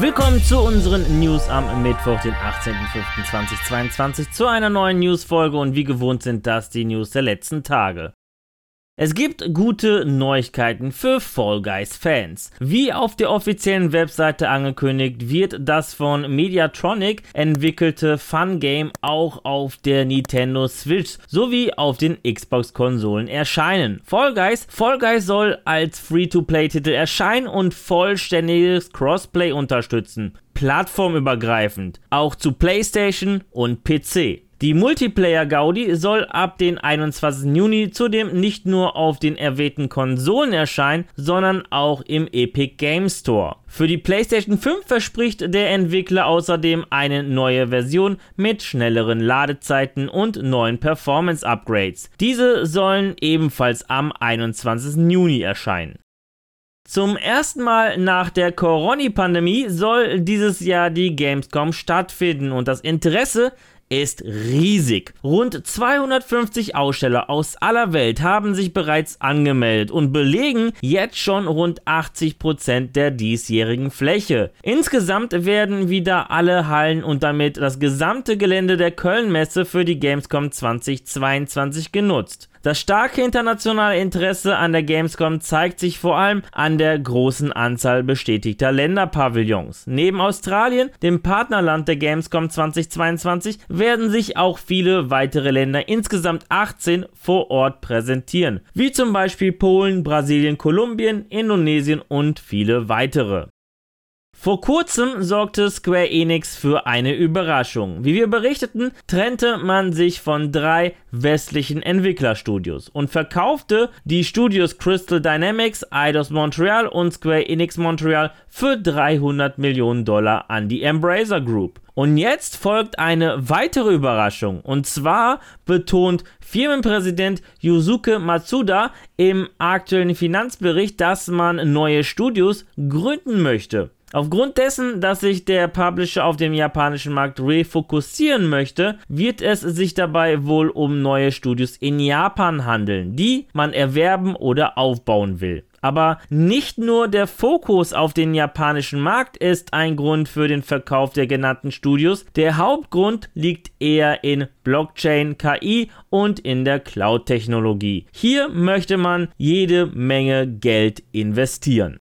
Willkommen zu unseren News am Mittwoch, den 18.05.2022, zu einer neuen Newsfolge und wie gewohnt sind das die News der letzten Tage. Es gibt gute Neuigkeiten für Fall Guys Fans. Wie auf der offiziellen Webseite angekündigt, wird das von Mediatronic entwickelte Fun Game auch auf der Nintendo Switch sowie auf den Xbox Konsolen erscheinen. Fall Guys, Fall Guys soll als Free-to-Play-Titel erscheinen und vollständiges Crossplay unterstützen. Plattformübergreifend, auch zu PlayStation und PC. Die Multiplayer-Gaudi soll ab den 21. Juni zudem nicht nur auf den erwähnten Konsolen erscheinen, sondern auch im Epic Game Store. Für die PlayStation 5 verspricht der Entwickler außerdem eine neue Version mit schnelleren Ladezeiten und neuen Performance-Upgrades. Diese sollen ebenfalls am 21. Juni erscheinen. Zum ersten Mal nach der Corona-Pandemie soll dieses Jahr die Gamescom stattfinden und das Interesse ist riesig. Rund 250 Aussteller aus aller Welt haben sich bereits angemeldet und belegen jetzt schon rund 80% der diesjährigen Fläche. Insgesamt werden wieder alle Hallen und damit das gesamte Gelände der Köln-Messe für die Gamescom 2022 genutzt. Das starke internationale Interesse an der Gamescom zeigt sich vor allem an der großen Anzahl bestätigter Länderpavillons. Neben Australien, dem Partnerland der Gamescom 2022, werden sich auch viele weitere Länder, insgesamt 18, vor Ort präsentieren, wie zum Beispiel Polen, Brasilien, Kolumbien, Indonesien und viele weitere. Vor kurzem sorgte Square Enix für eine Überraschung. Wie wir berichteten, trennte man sich von drei westlichen Entwicklerstudios und verkaufte die Studios Crystal Dynamics, Eidos Montreal und Square Enix Montreal für 300 Millionen Dollar an die Embracer Group. Und jetzt folgt eine weitere Überraschung. Und zwar betont Firmenpräsident Yusuke Matsuda im aktuellen Finanzbericht, dass man neue Studios gründen möchte. Aufgrund dessen, dass sich der Publisher auf dem japanischen Markt refokussieren möchte, wird es sich dabei wohl um neue Studios in Japan handeln, die man erwerben oder aufbauen will. Aber nicht nur der Fokus auf den japanischen Markt ist ein Grund für den Verkauf der genannten Studios. Der Hauptgrund liegt eher in Blockchain, KI und in der Cloud-Technologie. Hier möchte man jede Menge Geld investieren.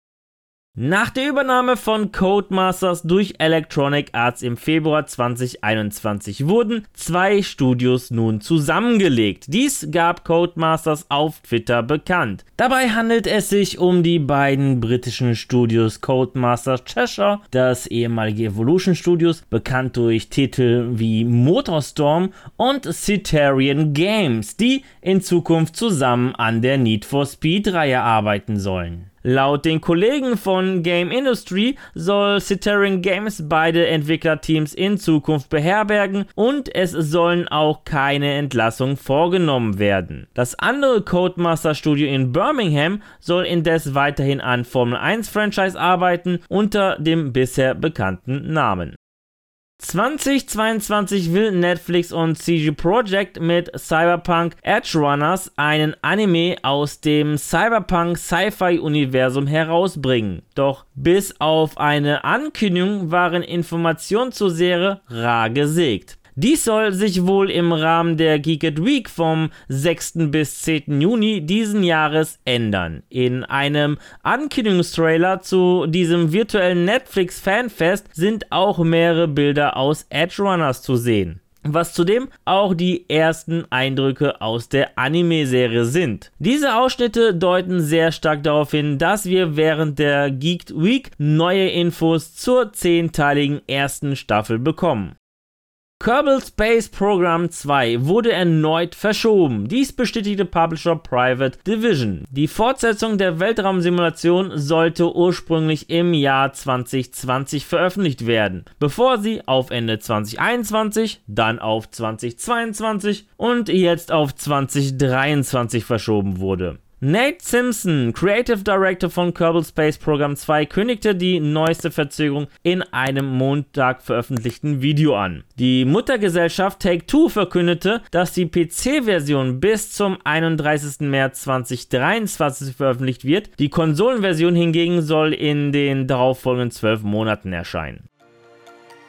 Nach der Übernahme von Codemasters durch Electronic Arts im Februar 2021 wurden zwei Studios nun zusammengelegt. Dies gab Codemasters auf Twitter bekannt. Dabei handelt es sich um die beiden britischen Studios Codemasters Cheshire, das ehemalige Evolution Studios, bekannt durch Titel wie Motorstorm und Citarian Games, die in Zukunft zusammen an der Need for Speed Reihe arbeiten sollen. Laut den Kollegen von Game Industry soll Citarian Games beide Entwicklerteams in Zukunft beherbergen und es sollen auch keine Entlassungen vorgenommen werden. Das andere Codemaster Studio in Birmingham soll indes weiterhin an Formel 1 Franchise arbeiten unter dem bisher bekannten Namen. 2022 will Netflix und CG Projekt mit Cyberpunk Edge Runners einen Anime aus dem Cyberpunk Sci-Fi Universum herausbringen. Doch bis auf eine Ankündigung waren Informationen zur Serie rar gesägt. Dies soll sich wohl im Rahmen der Geeked Week vom 6. bis 10. Juni diesen Jahres ändern. In einem Ankündigungstrailer zu diesem virtuellen Netflix Fanfest sind auch mehrere Bilder aus Edge Runners zu sehen was zudem auch die ersten Eindrücke aus der Anime-Serie sind. Diese Ausschnitte deuten sehr stark darauf hin, dass wir während der Geeked Week neue Infos zur zehnteiligen ersten Staffel bekommen. Kerbal Space Program 2 wurde erneut verschoben. Dies bestätigte Publisher Private Division. Die Fortsetzung der Weltraumsimulation sollte ursprünglich im Jahr 2020 veröffentlicht werden, bevor sie auf Ende 2021, dann auf 2022 und jetzt auf 2023 verschoben wurde. Nate Simpson, Creative Director von Kerbal Space Program 2, kündigte die neueste Verzögerung in einem Montag veröffentlichten Video an. Die Muttergesellschaft Take-Two verkündete, dass die PC-Version bis zum 31. März 2023 veröffentlicht wird. Die Konsolenversion hingegen soll in den darauffolgenden zwölf Monaten erscheinen.